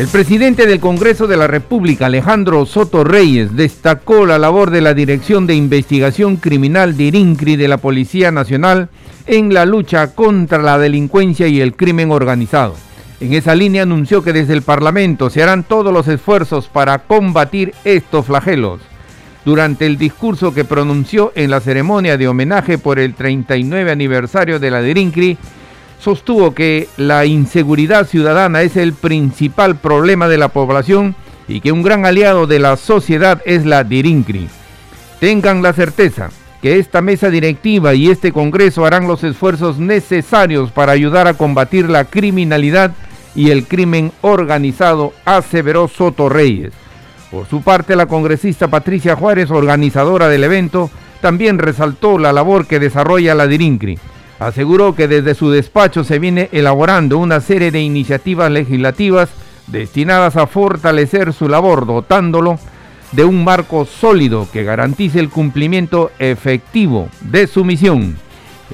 El presidente del Congreso de la República, Alejandro Soto Reyes, destacó la labor de la Dirección de Investigación Criminal de IRINCRI de la Policía Nacional en la lucha contra la delincuencia y el crimen organizado. En esa línea anunció que desde el Parlamento se harán todos los esfuerzos para combatir estos flagelos. Durante el discurso que pronunció en la ceremonia de homenaje por el 39 aniversario de la DIRINCRI, sostuvo que la inseguridad ciudadana es el principal problema de la población y que un gran aliado de la sociedad es la DIRINCRI. Tengan la certeza que esta mesa directiva y este Congreso harán los esfuerzos necesarios para ayudar a combatir la criminalidad y el crimen organizado, aseveró Soto Reyes. Por su parte, la congresista Patricia Juárez, organizadora del evento, también resaltó la labor que desarrolla la DIRINCRI aseguró que desde su despacho se viene elaborando una serie de iniciativas legislativas destinadas a fortalecer su labor, dotándolo de un marco sólido que garantice el cumplimiento efectivo de su misión.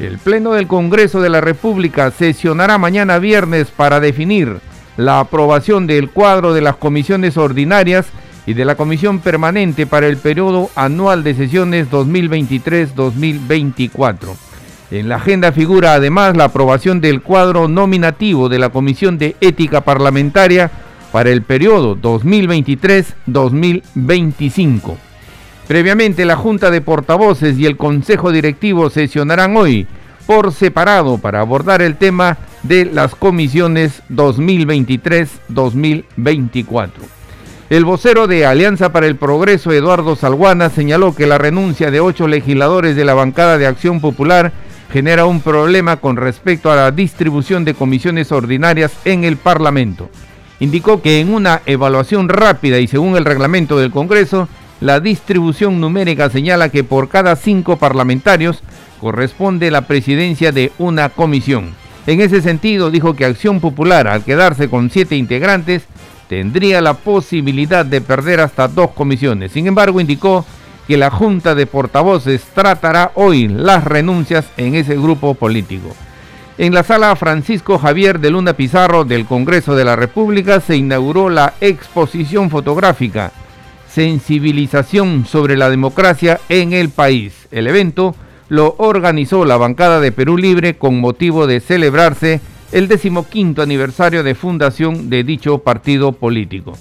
El Pleno del Congreso de la República sesionará mañana viernes para definir la aprobación del cuadro de las comisiones ordinarias y de la comisión permanente para el periodo anual de sesiones 2023-2024. En la agenda figura además la aprobación del cuadro nominativo de la Comisión de Ética Parlamentaria para el periodo 2023-2025. Previamente, la Junta de Portavoces y el Consejo Directivo sesionarán hoy por separado para abordar el tema de las comisiones 2023-2024. El vocero de Alianza para el Progreso, Eduardo Salguana, señaló que la renuncia de ocho legisladores de la bancada de Acción Popular genera un problema con respecto a la distribución de comisiones ordinarias en el Parlamento. Indicó que en una evaluación rápida y según el reglamento del Congreso, la distribución numérica señala que por cada cinco parlamentarios corresponde la presidencia de una comisión. En ese sentido, dijo que Acción Popular, al quedarse con siete integrantes, tendría la posibilidad de perder hasta dos comisiones. Sin embargo, indicó que la Junta de Portavoces tratará hoy las renuncias en ese grupo político. En la sala Francisco Javier de Luna Pizarro del Congreso de la República se inauguró la exposición fotográfica Sensibilización sobre la democracia en el país. El evento lo organizó la bancada de Perú Libre con motivo de celebrarse el decimoquinto aniversario de fundación de dicho partido político.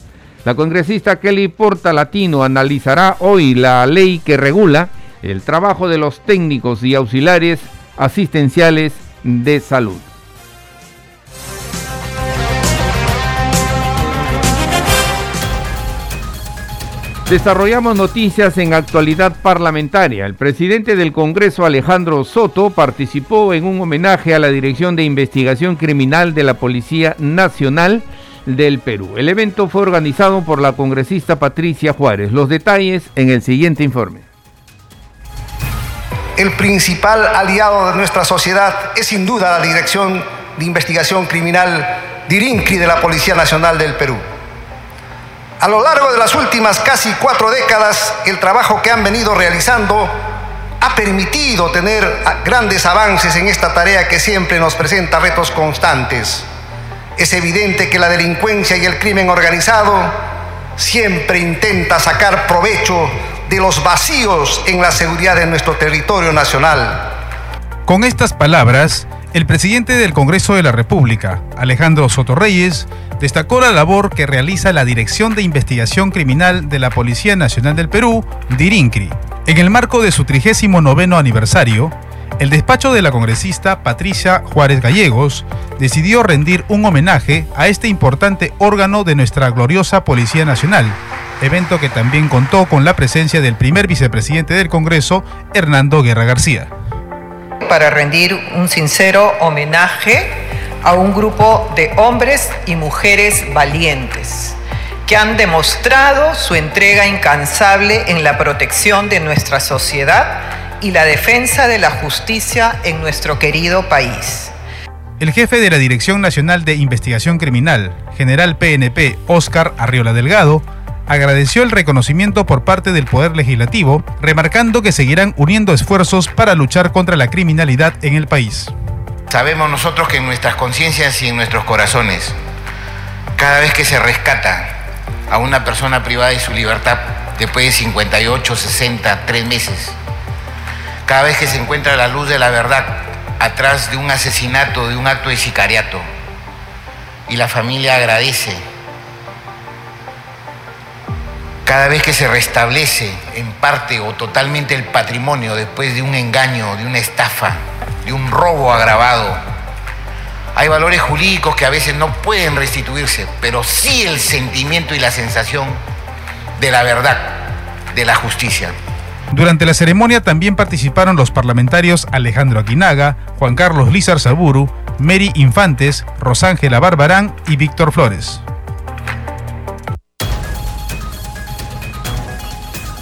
La congresista Kelly Porta Latino analizará hoy la ley que regula el trabajo de los técnicos y auxiliares asistenciales de salud. Desarrollamos noticias en actualidad parlamentaria. El presidente del Congreso, Alejandro Soto, participó en un homenaje a la Dirección de Investigación Criminal de la Policía Nacional del Perú. El evento fue organizado por la congresista Patricia Juárez. Los detalles en el siguiente informe. El principal aliado de nuestra sociedad es sin duda la Dirección de Investigación Criminal DIRINCRI de la Policía Nacional del Perú. A lo largo de las últimas casi cuatro décadas, el trabajo que han venido realizando ha permitido tener grandes avances en esta tarea que siempre nos presenta retos constantes. Es evidente que la delincuencia y el crimen organizado siempre intenta sacar provecho de los vacíos en la seguridad de nuestro territorio nacional. Con estas palabras, el presidente del Congreso de la República, Alejandro Sotorreyes, destacó la labor que realiza la Dirección de Investigación Criminal de la Policía Nacional del Perú, DIRINCRI. En el marco de su 39 aniversario, el despacho de la congresista Patricia Juárez Gallegos decidió rendir un homenaje a este importante órgano de nuestra gloriosa Policía Nacional, evento que también contó con la presencia del primer vicepresidente del Congreso, Hernando Guerra García. Para rendir un sincero homenaje a un grupo de hombres y mujeres valientes que han demostrado su entrega incansable en la protección de nuestra sociedad y la defensa de la justicia en nuestro querido país. El jefe de la Dirección Nacional de Investigación Criminal, general PNP Oscar Arriola Delgado, agradeció el reconocimiento por parte del Poder Legislativo, remarcando que seguirán uniendo esfuerzos para luchar contra la criminalidad en el país. Sabemos nosotros que en nuestras conciencias y en nuestros corazones, cada vez que se rescata a una persona privada de su libertad después de 58, 60, 3 meses, cada vez que se encuentra la luz de la verdad atrás de un asesinato, de un acto de sicariato, y la familia agradece, cada vez que se restablece en parte o totalmente el patrimonio después de un engaño, de una estafa, de un robo agravado, hay valores jurídicos que a veces no pueden restituirse, pero sí el sentimiento y la sensación de la verdad, de la justicia. Durante la ceremonia también participaron los parlamentarios Alejandro Aquinaga, Juan Carlos Lizar Saburu, Mary Infantes, Rosángela Barbarán y Víctor Flores.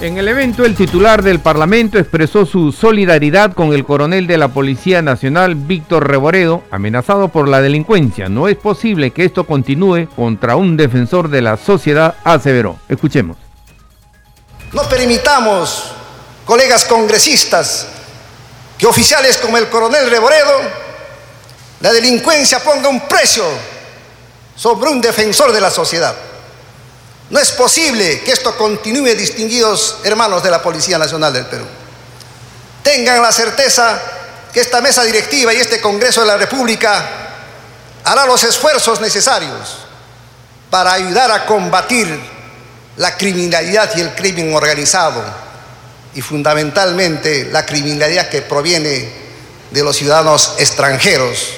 En el evento, el titular del Parlamento expresó su solidaridad con el coronel de la Policía Nacional, Víctor Reboredo, amenazado por la delincuencia. No es posible que esto continúe contra un defensor de la sociedad, aseveró. Escuchemos. No permitamos, colegas congresistas, que oficiales como el coronel Reboredo, la delincuencia ponga un precio sobre un defensor de la sociedad. No es posible que esto continúe, distinguidos hermanos de la Policía Nacional del Perú. Tengan la certeza que esta mesa directiva y este Congreso de la República hará los esfuerzos necesarios para ayudar a combatir la criminalidad y el crimen organizado y fundamentalmente la criminalidad que proviene de los ciudadanos extranjeros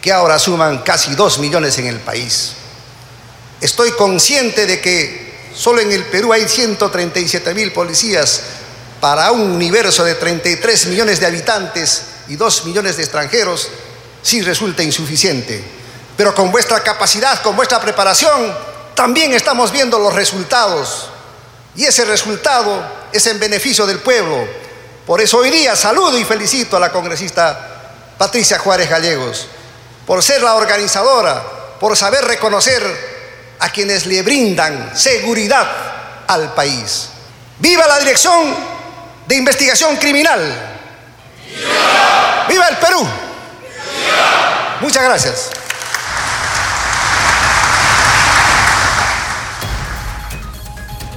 que ahora suman casi dos millones en el país. Estoy consciente de que solo en el Perú hay 137 mil policías para un universo de 33 millones de habitantes y 2 millones de extranjeros, sí resulta insuficiente. Pero con vuestra capacidad, con vuestra preparación, también estamos viendo los resultados. Y ese resultado es en beneficio del pueblo. Por eso hoy día saludo y felicito a la congresista Patricia Juárez Gallegos, por ser la organizadora, por saber reconocer a quienes le brindan seguridad al país. ¡Viva la Dirección de Investigación Criminal! ¡Viva, ¡Viva el Perú! Muchas gracias.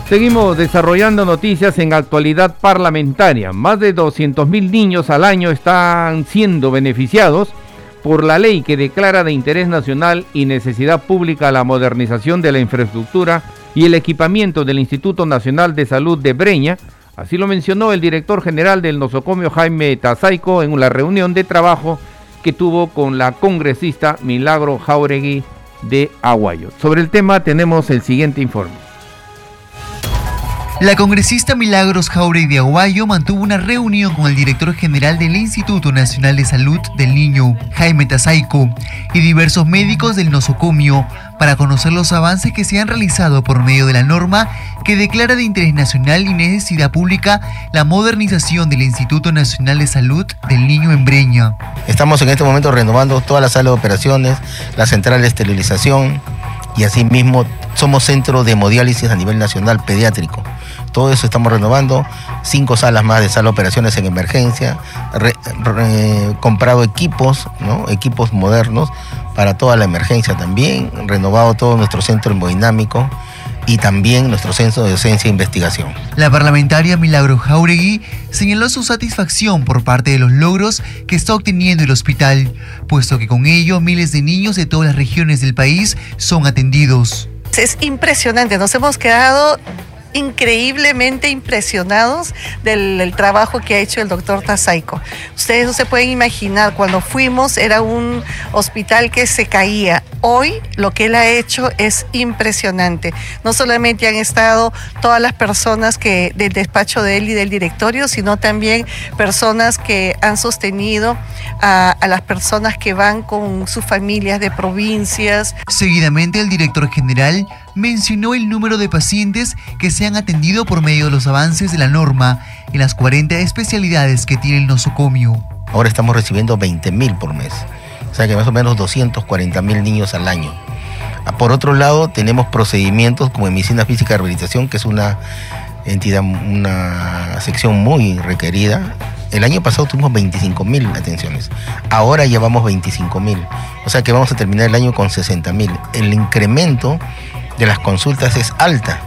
Seguimos desarrollando noticias en actualidad parlamentaria. Más de 200.000 niños al año están siendo beneficiados por la ley que declara de interés nacional y necesidad pública la modernización de la infraestructura y el equipamiento del Instituto Nacional de Salud de Breña, así lo mencionó el director general del nosocomio Jaime Tazaico en la reunión de trabajo que tuvo con la congresista Milagro Jauregui de Aguayo. Sobre el tema tenemos el siguiente informe. La congresista Milagros Jauregui Aguayo mantuvo una reunión con el director general del Instituto Nacional de Salud del Niño, Jaime Tazaico, y diversos médicos del nosocomio para conocer los avances que se han realizado por medio de la norma que declara de interés nacional y necesidad pública la modernización del Instituto Nacional de Salud del Niño en Breña. Estamos en este momento renovando toda la sala de operaciones, la central de esterilización y asimismo somos centro de hemodiálisis a nivel nacional pediátrico. Todo eso estamos renovando, cinco salas más de sala de operaciones en emergencia, comprado equipos, ¿no? equipos modernos para toda la emergencia también, renovado todo nuestro centro hemodinámico y también nuestro centro de docencia e investigación. La parlamentaria Milagro Jauregui señaló su satisfacción por parte de los logros que está obteniendo el hospital, puesto que con ello miles de niños de todas las regiones del país son atendidos. Es impresionante, nos hemos quedado increíblemente impresionados del, trabajo que ha hecho el doctor Tazaico. Ustedes no se pueden imaginar, cuando fuimos era un hospital que se caía. Hoy lo que él ha hecho es impresionante. No solamente han estado todas las personas que del despacho de él y del directorio, sino también personas que han sostenido a, a las personas que van con sus familias de provincias. Seguidamente el director general mencionó el número de pacientes que se han atendido por medio de los avances de la norma en las 40 especialidades que tiene el nosocomio. Ahora estamos recibiendo 20.000 por mes, o sea que más o menos 240.000 niños al año. Ah, por otro lado, tenemos procedimientos como medicina física y rehabilitación, que es una entidad, una sección muy requerida. El año pasado tuvimos 25 mil atenciones, ahora llevamos 25 mil, o sea que vamos a terminar el año con 60 mil. El incremento de las consultas es alta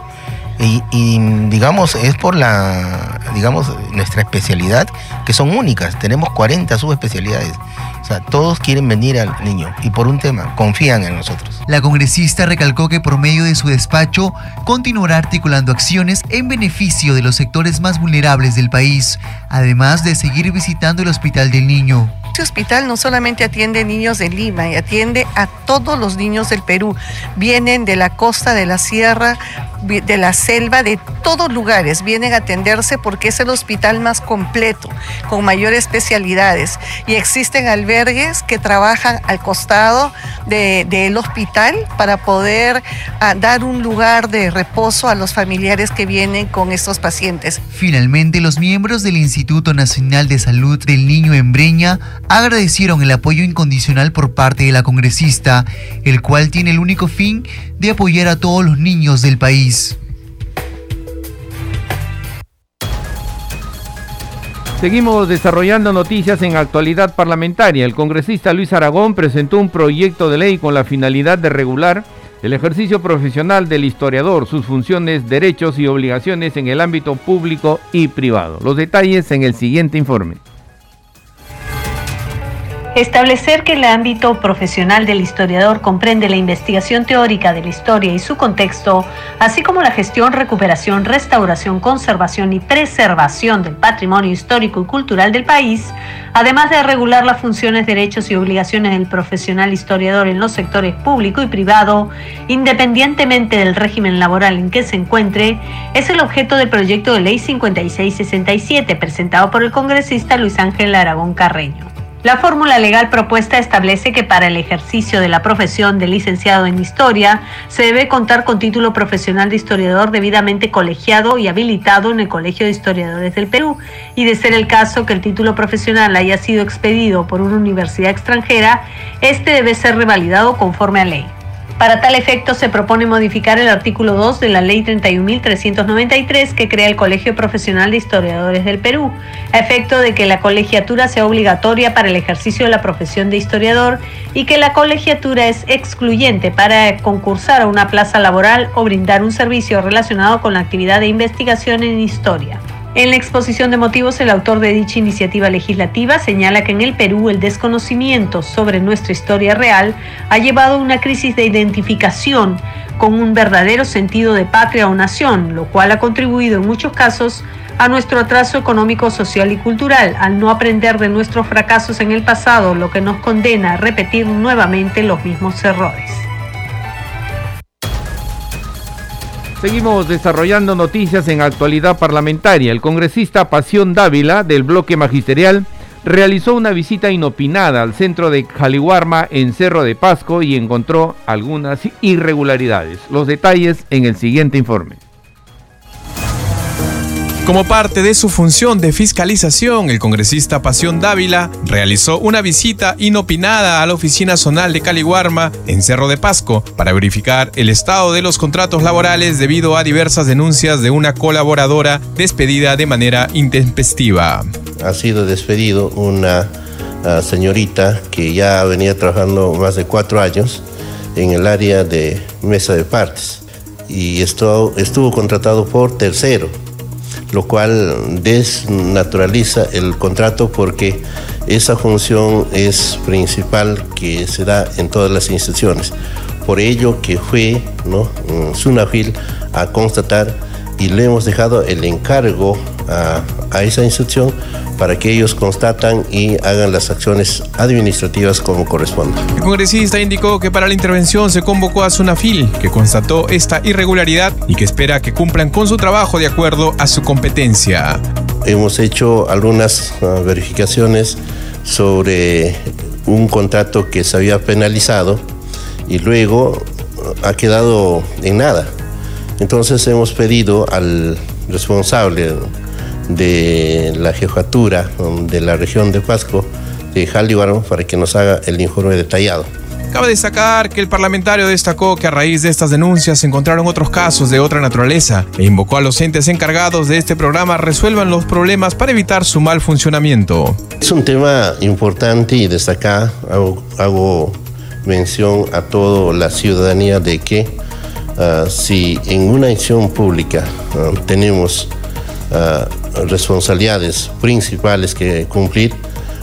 y, digamos es por la digamos nuestra especialidad que son únicas tenemos 40 subespecialidades o sea, todos quieren venir al niño y por un tema, confían en nosotros. La congresista recalcó que por medio de su despacho continuará articulando acciones en beneficio de los sectores más vulnerables del país, además de seguir visitando el Hospital del Niño. Este hospital no solamente atiende niños de Lima, y atiende a todos los niños del Perú. Vienen de la costa, de la sierra, de la selva, de todos lugares. Vienen a atenderse porque es el hospital más completo, con mayores especialidades. Y existen albergues que trabajan al costado del de, hospital para poder a, dar un lugar de reposo a los familiares que vienen con estos pacientes. Finalmente, los miembros del Instituto Nacional de Salud del Niño en Breña agradecieron el apoyo incondicional por parte de la congresista, el cual tiene el único fin de apoyar a todos los niños del país. Seguimos desarrollando noticias en actualidad parlamentaria. El congresista Luis Aragón presentó un proyecto de ley con la finalidad de regular el ejercicio profesional del historiador, sus funciones, derechos y obligaciones en el ámbito público y privado. Los detalles en el siguiente informe. Establecer que el ámbito profesional del historiador comprende la investigación teórica de la historia y su contexto, así como la gestión, recuperación, restauración, conservación y preservación del patrimonio histórico y cultural del país, además de regular las funciones, derechos y obligaciones del profesional historiador en los sectores público y privado, independientemente del régimen laboral en que se encuentre, es el objeto del proyecto de ley 5667 presentado por el congresista Luis Ángel Aragón Carreño. La fórmula legal propuesta establece que para el ejercicio de la profesión de licenciado en historia se debe contar con título profesional de historiador debidamente colegiado y habilitado en el Colegio de Historiadores del Perú y de ser el caso que el título profesional haya sido expedido por una universidad extranjera, este debe ser revalidado conforme a ley. Para tal efecto, se propone modificar el artículo 2 de la Ley 31.393 que crea el Colegio Profesional de Historiadores del Perú, a efecto de que la colegiatura sea obligatoria para el ejercicio de la profesión de historiador y que la colegiatura es excluyente para concursar a una plaza laboral o brindar un servicio relacionado con la actividad de investigación en historia. En la exposición de motivos, el autor de dicha iniciativa legislativa señala que en el Perú el desconocimiento sobre nuestra historia real ha llevado a una crisis de identificación con un verdadero sentido de patria o nación, lo cual ha contribuido en muchos casos a nuestro atraso económico, social y cultural, al no aprender de nuestros fracasos en el pasado, lo que nos condena a repetir nuevamente los mismos errores. Seguimos desarrollando noticias en actualidad parlamentaria. El congresista Pasión Dávila del bloque magisterial realizó una visita inopinada al centro de Jaliwarma en Cerro de Pasco y encontró algunas irregularidades. Los detalles en el siguiente informe. Como parte de su función de fiscalización, el congresista Pasión Dávila realizó una visita inopinada a la oficina zonal de Caliwarma en Cerro de Pasco para verificar el estado de los contratos laborales debido a diversas denuncias de una colaboradora despedida de manera intempestiva. Ha sido despedido una uh, señorita que ya venía trabajando más de cuatro años en el área de mesa de partes y estuvo contratado por tercero lo cual desnaturaliza el contrato porque esa función es principal que se da en todas las instituciones. Por ello que fue ¿no? Sunafil a constatar y le hemos dejado el encargo a, a esa institución para que ellos constatan y hagan las acciones administrativas como corresponde. El congresista indicó que para la intervención se convocó a Sunafil, que constató esta irregularidad y que espera que cumplan con su trabajo de acuerdo a su competencia. Hemos hecho algunas uh, verificaciones sobre un contrato que se había penalizado y luego ha quedado en nada. Entonces hemos pedido al responsable de la jefatura de la región de Pasco, de Jaldivar, para que nos haga el informe detallado. Cabe destacar que el parlamentario destacó que a raíz de estas denuncias se encontraron otros casos de otra naturaleza e invocó a los entes encargados de este programa resuelvan los problemas para evitar su mal funcionamiento. Es un tema importante y destacar, hago, hago mención a toda la ciudadanía de que uh, si en una acción pública uh, tenemos uh, responsabilidades principales que cumplir,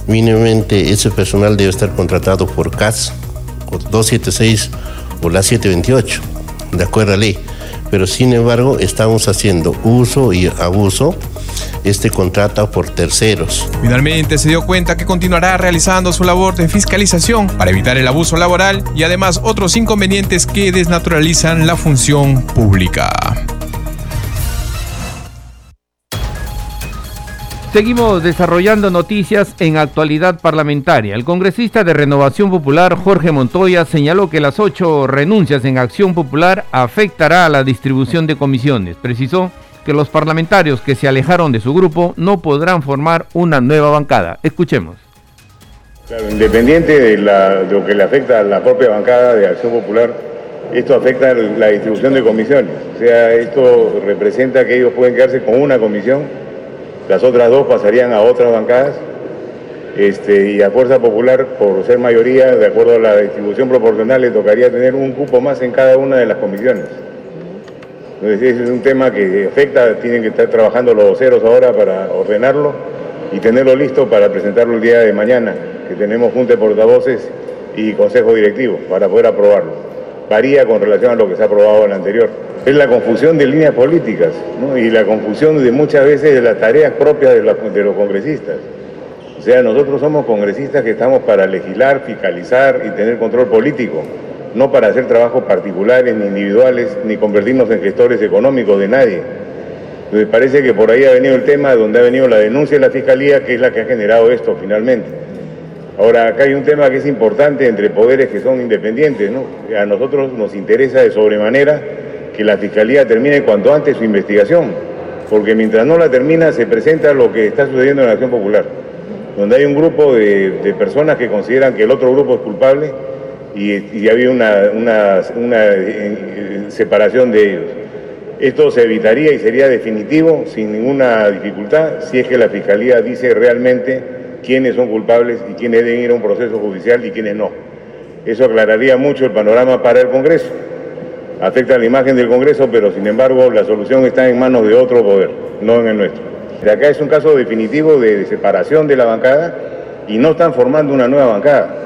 mínimamente ese personal debe estar contratado por CAS 276 o la 728, de acuerdo a ley. Pero sin embargo, estamos haciendo uso y abuso este contrato por terceros. Finalmente se dio cuenta que continuará realizando su labor de fiscalización para evitar el abuso laboral y además otros inconvenientes que desnaturalizan la función pública. Seguimos desarrollando noticias en actualidad parlamentaria. El congresista de Renovación Popular, Jorge Montoya, señaló que las ocho renuncias en Acción Popular afectará a la distribución de comisiones. Precisó que los parlamentarios que se alejaron de su grupo no podrán formar una nueva bancada. Escuchemos. Independiente de, de lo que le afecta a la propia bancada de Acción Popular, esto afecta la distribución de comisiones. O sea, esto representa que ellos pueden quedarse con una comisión las otras dos pasarían a otras bancadas este, y a Fuerza Popular, por ser mayoría, de acuerdo a la distribución proporcional, le tocaría tener un cupo más en cada una de las comisiones. Entonces ese es un tema que afecta, tienen que estar trabajando los voceros ahora para ordenarlo y tenerlo listo para presentarlo el día de mañana, que tenemos junta de portavoces y consejo directivo para poder aprobarlo. Varía con relación a lo que se ha aprobado en el anterior es la confusión de líneas políticas y la confusión de muchas veces de las tareas propias de, de los congresistas. O sea, nosotros somos congresistas que estamos para legislar, fiscalizar y tener control político, no para hacer trabajos particulares ni individuales, ni convertirnos en gestores económicos de nadie. Entonces parece que por ahí ha venido el tema donde ha venido la denuncia de la Fiscalía, que es la que ha generado esto finalmente. Ahora, acá hay un tema que es importante entre poderes que son independientes, ¿no? A nosotros nos interesa de sobremanera que la Fiscalía termine cuanto antes su investigación, porque mientras no la termina se presenta lo que está sucediendo en la Acción Popular, donde hay un grupo de, personas que consideran que el otro grupo es culpable y, había una, una, una eh, separación de ellos. Esto se evitaría y sería definitivo, sin ninguna dificultad, si es que la Fiscalía dice realmente quiénes son culpables y quiénes deben ir a un proceso judicial y quiénes no. Eso aclararía mucho el panorama para el Congreso afecta la imagen del Congreso, pero sin embargo la solución está en manos de otro poder, no en el nuestro. De acá es un caso definitivo de separación de la bancada y no están formando una nueva bancada.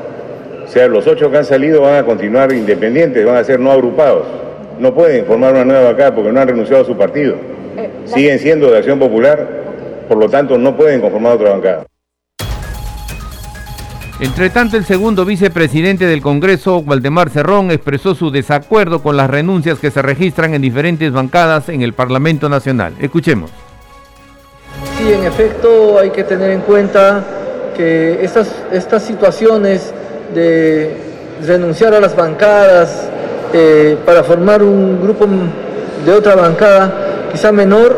O sea, los ocho que han salido van a continuar independientes, van a ser no agrupados. No pueden formar una nueva bancada porque no han renunciado a su partido. Eh, Siguen siendo de acción popular, por lo tanto no pueden conformar otra bancada. Entre tanto, el segundo vicepresidente del Congreso, Waldemar Cerrón, expresó su desacuerdo con las renuncias que se registran en diferentes bancadas en el Parlamento Nacional. Escuchemos. Sí, en efecto, hay que tener en cuenta que estas, estas situaciones de renunciar a las bancadas eh, para formar un grupo de otra bancada, quizá menor,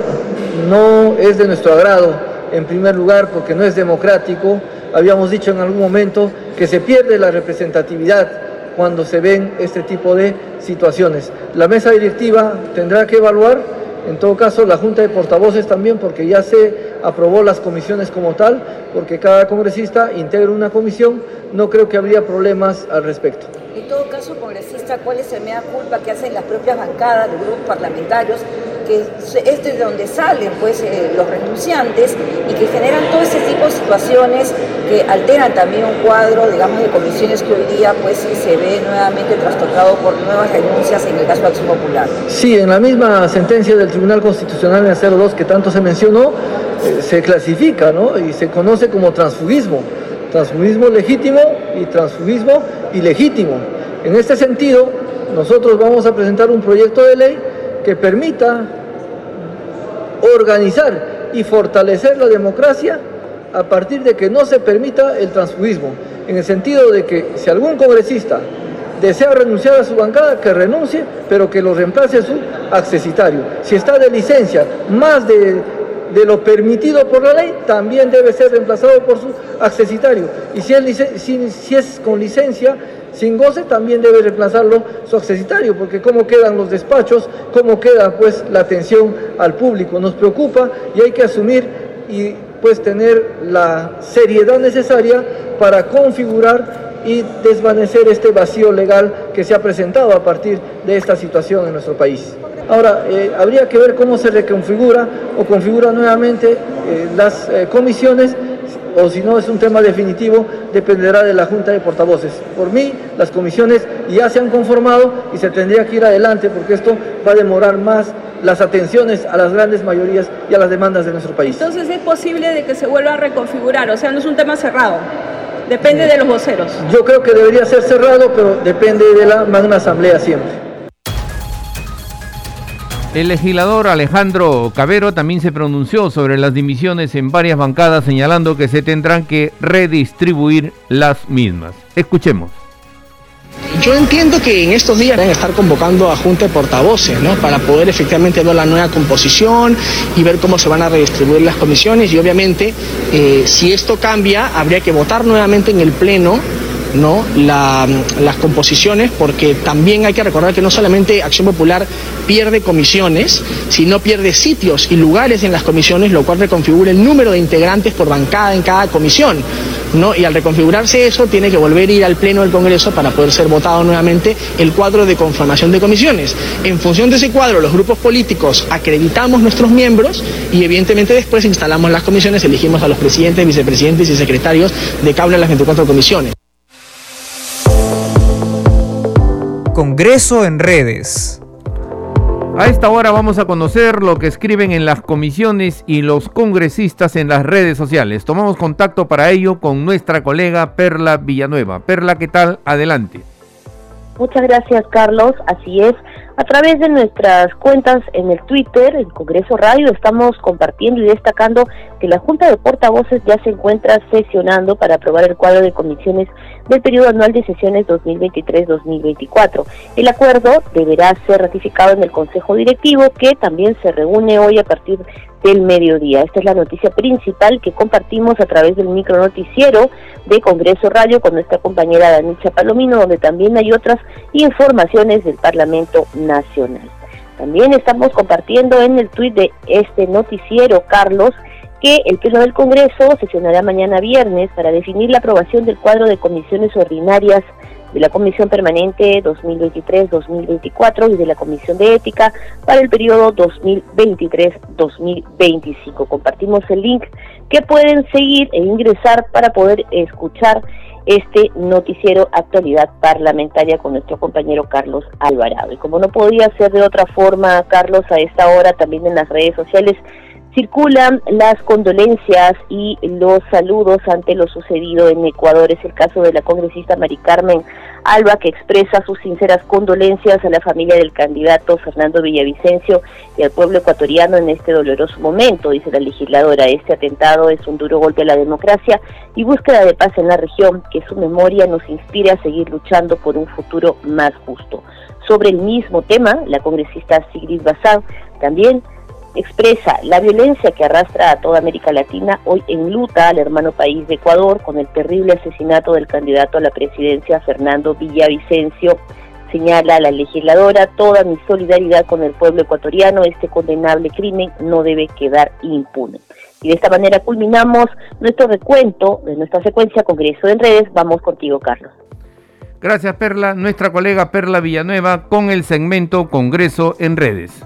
no es de nuestro agrado, en primer lugar, porque no es democrático habíamos dicho en algún momento que se pierde la representatividad cuando se ven este tipo de situaciones. La mesa directiva tendrá que evaluar, en todo caso la Junta de Portavoces también, porque ya se aprobó las comisiones como tal, porque cada congresista integra una comisión, no creo que habría problemas al respecto. En todo caso, congresista, ¿cuál es el mea culpa que hacen las propias bancadas de grupos parlamentarios que esto es de donde salen pues eh, los renunciantes y que generan todo ese tipo de situaciones que alteran también un cuadro, digamos, de comisiones que hoy día pues se ve nuevamente trastocado por nuevas renuncias en el caso de Acción Popular. Sí, en la misma sentencia del Tribunal Constitucional en 02 que tanto se mencionó, eh, se clasifica ¿no? y se conoce como transfugismo, transfugismo legítimo y transfugismo ilegítimo. En este sentido, nosotros vamos a presentar un proyecto de ley que permita organizar y fortalecer la democracia a partir de que no se permita el transfugismo, en el sentido de que si algún congresista desea renunciar a su bancada, que renuncie, pero que lo reemplace su accesitario. Si está de licencia más de, lo permitido por la ley, también debe ser reemplazado por su accesitario. Y si es, si es con licencia, sin goce también debe reemplazarlo su accesitario, porque cómo quedan los despachos, cómo queda pues la atención al público. Nos preocupa y hay que asumir y pues tener la seriedad necesaria para configurar y desvanecer este vacío legal que se ha presentado a partir de esta situación en nuestro país. Ahora, eh, habría que ver cómo se reconfigura o configura nuevamente eh, las eh, comisiones o si no es un tema definitivo, dependerá de la Junta de Portavoces. Por mí, las comisiones ya se han conformado y se tendría que ir adelante porque esto va a demorar más las atenciones a las grandes mayorías y a las demandas de nuestro país. Entonces es posible de que se vuelva a reconfigurar, o sea, no es un tema cerrado. Depende de los voceros. Yo creo que debería ser cerrado, pero depende de la magna asamblea siempre. El legislador Alejandro Cabero también se pronunció sobre las dimisiones en varias bancadas, señalando que se tendrán que redistribuir las mismas. Escuchemos. Yo entiendo que en estos días van a estar convocando a Junta de Portavoces, ¿no? Para poder efectivamente ver la nueva composición y ver cómo se van a redistribuir las comisiones y obviamente eh, si esto cambia habría que votar nuevamente en el Pleno ¿no? las composiciones, porque también hay que recordar que no solamente Acción Popular pierde comisiones, sino pierde sitios y lugares en las comisiones, lo cual reconfigura el número de integrantes por bancada en cada comisión. Y al reconfigurarse eso, tiene que volver a ir al Pleno del Congreso para poder ser votado nuevamente el cuadro de conformación de comisiones. En función de ese cuadro, los grupos políticos acreditamos nuestros miembros y evidentemente después instalamos las comisiones, elegimos a los presidentes, vicepresidentes y secretarios de una de las 24 comisiones. Congreso en redes. A esta hora vamos a conocer lo que escriben en las comisiones y los congresistas en las redes sociales. Tomamos contacto para ello con nuestra colega Perla Villanueva. Perla, ¿qué tal? Adelante. Muchas gracias, Carlos. Así es. A través de nuestras cuentas en el Twitter, en Congreso Radio, estamos compartiendo y destacando que la Junta de Portavoces ya se encuentra sesionando para aprobar el cuadro de comisiones del periodo anual de sesiones 2023-2024. El acuerdo deberá ser ratificado en el Consejo Directivo, que también se reúne hoy a partir del mediodía. Esta es la noticia principal que compartimos a través del micro noticiero de Congreso Radio con nuestra compañera Danicha Palomino, donde también hay otras informaciones del Parlamento Nacional. También estamos compartiendo en el tuit de este noticiero, Carlos, que el Pleno del Congreso sesionará mañana viernes para definir la aprobación del cuadro de comisiones ordinarias de la Comisión Permanente 2023-2024 y de la Comisión de Ética para el periodo 2023-2025. Compartimos el link que pueden seguir e ingresar para poder escuchar este noticiero actualidad parlamentaria con nuestro compañero Carlos Alvarado. Y como no podía ser de otra forma, Carlos, a esta hora también en las redes sociales circulan las condolencias y los saludos ante lo sucedido en Ecuador. Es el caso de la congresista Mari Carmen Alba, que expresa sus sinceras condolencias a la familia del candidato Fernando Villavicencio y al pueblo ecuatoriano en este doloroso momento, dice la legisladora. Este atentado es un duro golpe a la democracia y búsqueda de paz en la región, que su memoria nos inspire a seguir luchando por un futuro más justo. Sobre el mismo tema, la congresista Sigrid Bazán también expresa la violencia que arrastra a toda América Latina hoy en luta al hermano país de Ecuador con el terrible asesinato del candidato a la presidencia Fernando Villavicencio. Señala la legisladora, toda mi solidaridad con el pueblo ecuatoriano, este condenable crimen no debe quedar impune. Y de esta manera culminamos nuestro recuento de nuestra secuencia Congreso en Redes. Vamos contigo, Carlos. Gracias, Perla. Nuestra colega Perla Villanueva con el segmento Congreso en Redes.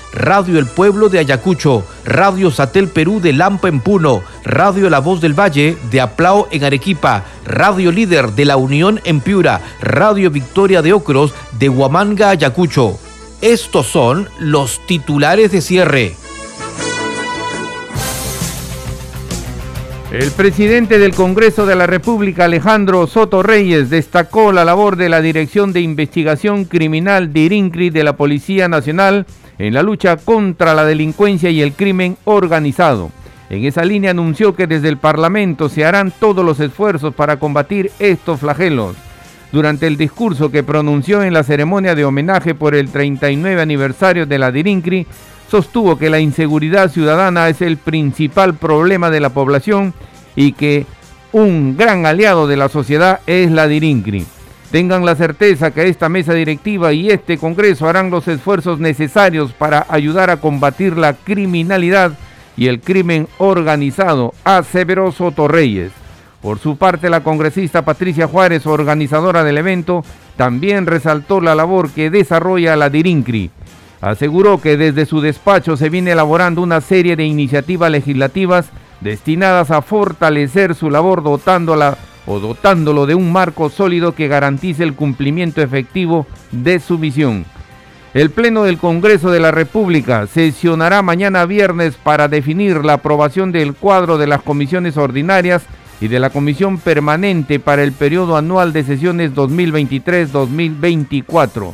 Radio El Pueblo de Ayacucho, Radio Satel Perú de Lampa en Puno, Radio La Voz del Valle de Aplao en Arequipa, Radio Líder de La Unión en Piura, Radio Victoria de Ocros de Huamanga, Ayacucho. Estos son los titulares de cierre. El presidente del Congreso de la República, Alejandro Soto Reyes, destacó la labor de la Dirección de Investigación Criminal de IRINCRI de la Policía Nacional en la lucha contra la delincuencia y el crimen organizado. En esa línea anunció que desde el Parlamento se harán todos los esfuerzos para combatir estos flagelos. Durante el discurso que pronunció en la ceremonia de homenaje por el 39 aniversario de la DIRINCRI, sostuvo que la inseguridad ciudadana es el principal problema de la población y que un gran aliado de la sociedad es la DIRINCRI. Tengan la certeza que esta mesa directiva y este Congreso harán los esfuerzos necesarios para ayudar a combatir la criminalidad y el crimen organizado, aseveró Soto Reyes. Por su parte, la congresista Patricia Juárez, organizadora del evento, también resaltó la labor que desarrolla la DIRINCRI aseguró que desde su despacho se viene elaborando una serie de iniciativas legislativas destinadas a fortalecer su labor dotándola dotándolo de un marco sólido que garantice el cumplimiento efectivo de su misión. El Pleno del Congreso de la República sesionará mañana viernes para definir la aprobación del cuadro de las comisiones ordinarias y de la comisión permanente para el periodo anual de sesiones 2023-2024.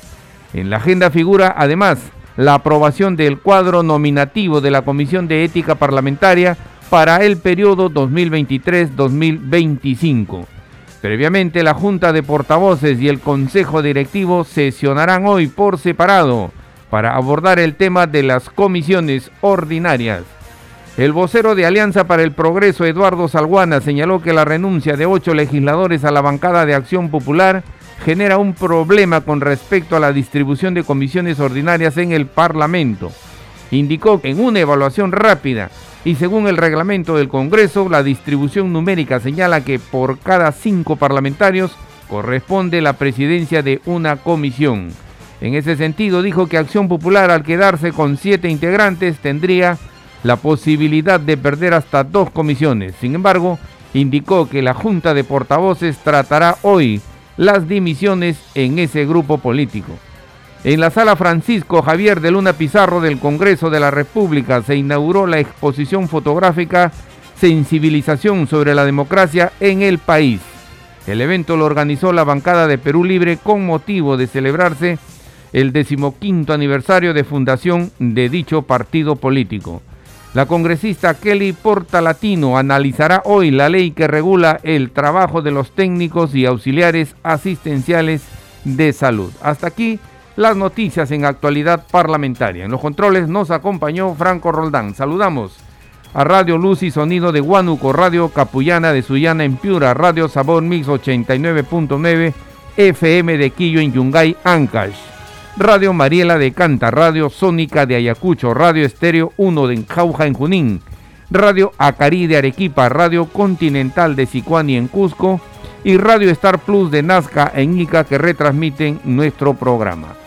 En la agenda figura además la aprobación del cuadro nominativo de la Comisión de Ética Parlamentaria para el periodo 2023-2025. Previamente, la Junta de Portavoces y el Consejo Directivo sesionarán hoy por separado para abordar el tema de las comisiones ordinarias. El vocero de Alianza para el Progreso, Eduardo Salguana, señaló que la renuncia de ocho legisladores a la bancada de Acción Popular genera un problema con respecto a la distribución de comisiones ordinarias en el Parlamento. Indicó que en una evaluación rápida y según el reglamento del Congreso, la distribución numérica señala que por cada cinco parlamentarios corresponde la presidencia de una comisión. En ese sentido, dijo que Acción Popular, al quedarse con siete integrantes, tendría la posibilidad de perder hasta dos comisiones. Sin embargo, indicó que la Junta de Portavoces tratará hoy las dimisiones en ese grupo político. En la sala Francisco Javier de Luna Pizarro del Congreso de la República se inauguró la exposición fotográfica Sensibilización sobre la democracia en el país. El evento lo organizó la bancada de Perú Libre con motivo de celebrarse el decimoquinto aniversario de fundación de dicho partido político. La congresista Kelly Portalatino analizará hoy la ley que regula el trabajo de los técnicos y auxiliares asistenciales de salud. Hasta aquí las noticias en actualidad parlamentaria. En los controles nos acompañó Franco Roldán. Saludamos a Radio Luz y Sonido de Huánuco, Radio Capullana de Sullana en Piura, Radio Sabor Mix 89.9, FM de Quillo en Yungay, Ancash. Radio Mariela de Canta, Radio Sónica de Ayacucho, Radio Estéreo 1 de Jauja en Junín, Radio Acari de Arequipa, Radio Continental de Sicuani en Cusco y Radio Star Plus de Nazca en Ica que retransmiten nuestro programa.